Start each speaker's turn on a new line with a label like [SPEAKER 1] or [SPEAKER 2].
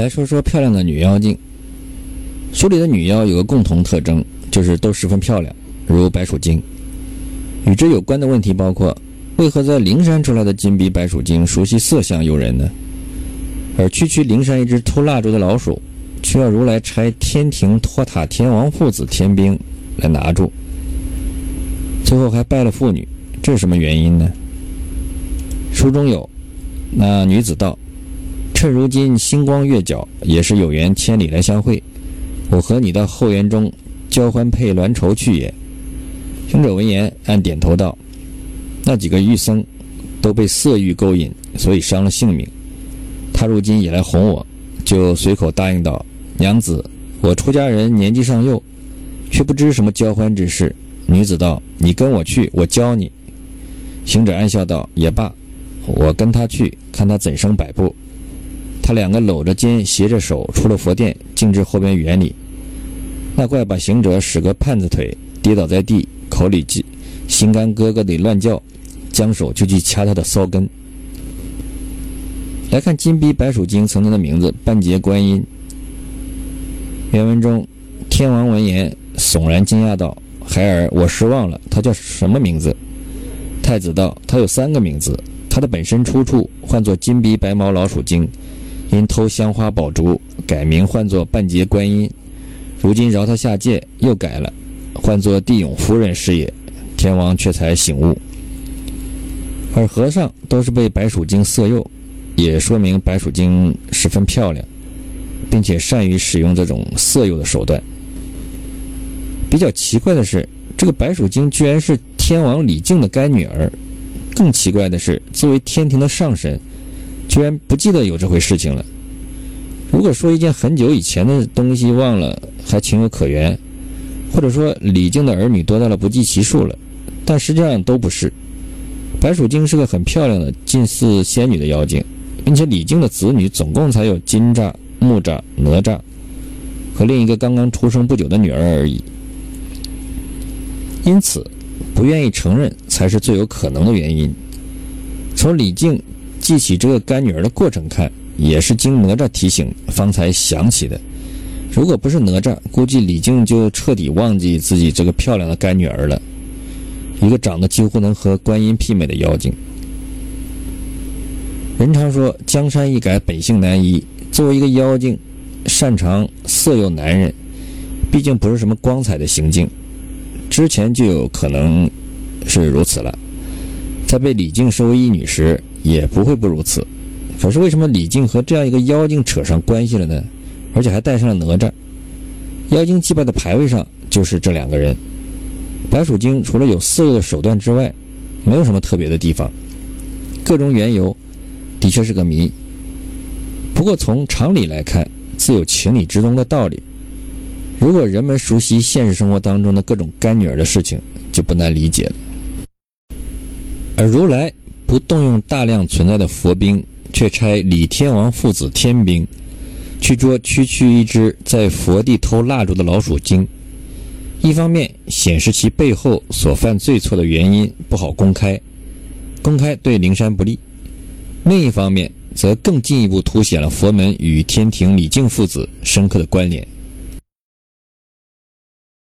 [SPEAKER 1] 来说说漂亮的女妖精。书里的女妖有个共同特征，就是都十分漂亮，如白鼠精。与之有关的问题包括：为何在灵山出来的金鼻白鼠精熟悉色相诱人呢？而区区灵山一只偷蜡烛的老鼠，却要如来差天庭托塔天王父子天兵来拿住，最后还拜了妇女，这是什么原因呢？书中有，那女子道：“趁如今星光月皎，也是有缘千里来相会，我和你到后园中交欢配鸾绸去也。”行者闻言，暗点头道：“那几个玉僧都被色欲勾引，所以伤了性命。他如今也来哄我，就随口答应道：‘娘子，我出家人年纪尚幼，却不知什么交欢之事。’女子道：‘你跟我去，我教你。’行者暗笑道：‘也罢，我跟他去，看他怎生摆布。’他两个搂着肩，携着手出了佛殿，径至后边园里。那怪把行者使个盼子腿，跌倒在地。”口里记，心肝咯咯地乱叫，将手就去掐他的骚根。来看金逼白鼠精曾经的名字半截观音。原文中，天王闻言悚然惊讶道：“孩儿，我失望了。他叫什么名字？”太子道：“他有三个名字。他的本身出处唤作金逼白毛老鼠精，因偷香花宝烛，改名唤作半截观音。如今饶他下界，又改了。”唤作地永夫人是也，天王却才醒悟。而和尚都是被白鼠精色诱，也说明白鼠精十分漂亮，并且善于使用这种色诱的手段。比较奇怪的是，这个白鼠精居然是天王李靖的干女儿。更奇怪的是，作为天庭的上神，居然不记得有这回事情了。如果说一件很久以前的东西忘了，还情有可原。或者说李靖的儿女多到了不计其数了，但实际上都不是。白鼠精是个很漂亮的近似仙女的妖精，并且李靖的子女总共才有金吒、木吒、哪吒和另一个刚刚出生不久的女儿而已。因此，不愿意承认才是最有可能的原因。从李靖记起这个干女儿的过程看，也是经哪吒提醒方才想起的。如果不是哪吒，估计李靖就彻底忘记自己这个漂亮的干女儿了。一个长得几乎能和观音媲美的妖精。人常说江山易改，本性难移。作为一个妖精，擅长色诱男人，毕竟不是什么光彩的行径。之前就有可能是如此了，在被李靖收为义女时，也不会不如此。可是为什么李靖和这样一个妖精扯上关系了呢？而且还带上了哪吒，妖精祭拜的牌位上就是这两个人。白鼠精除了有色诱的手段之外，没有什么特别的地方。各种缘由，的确是个谜。不过从常理来看，自有情理之中的道理。如果人们熟悉现实生活当中的各种干女儿的事情，就不难理解了。而如来不动用大量存在的佛兵，却差李天王父子天兵。去捉区区一只在佛地偷蜡烛的老鼠精，一方面显示其背后所犯罪错的原因不好公开，公开对灵山不利；另一方面则更进一步凸显了佛门与天庭李靖父子深刻的关联。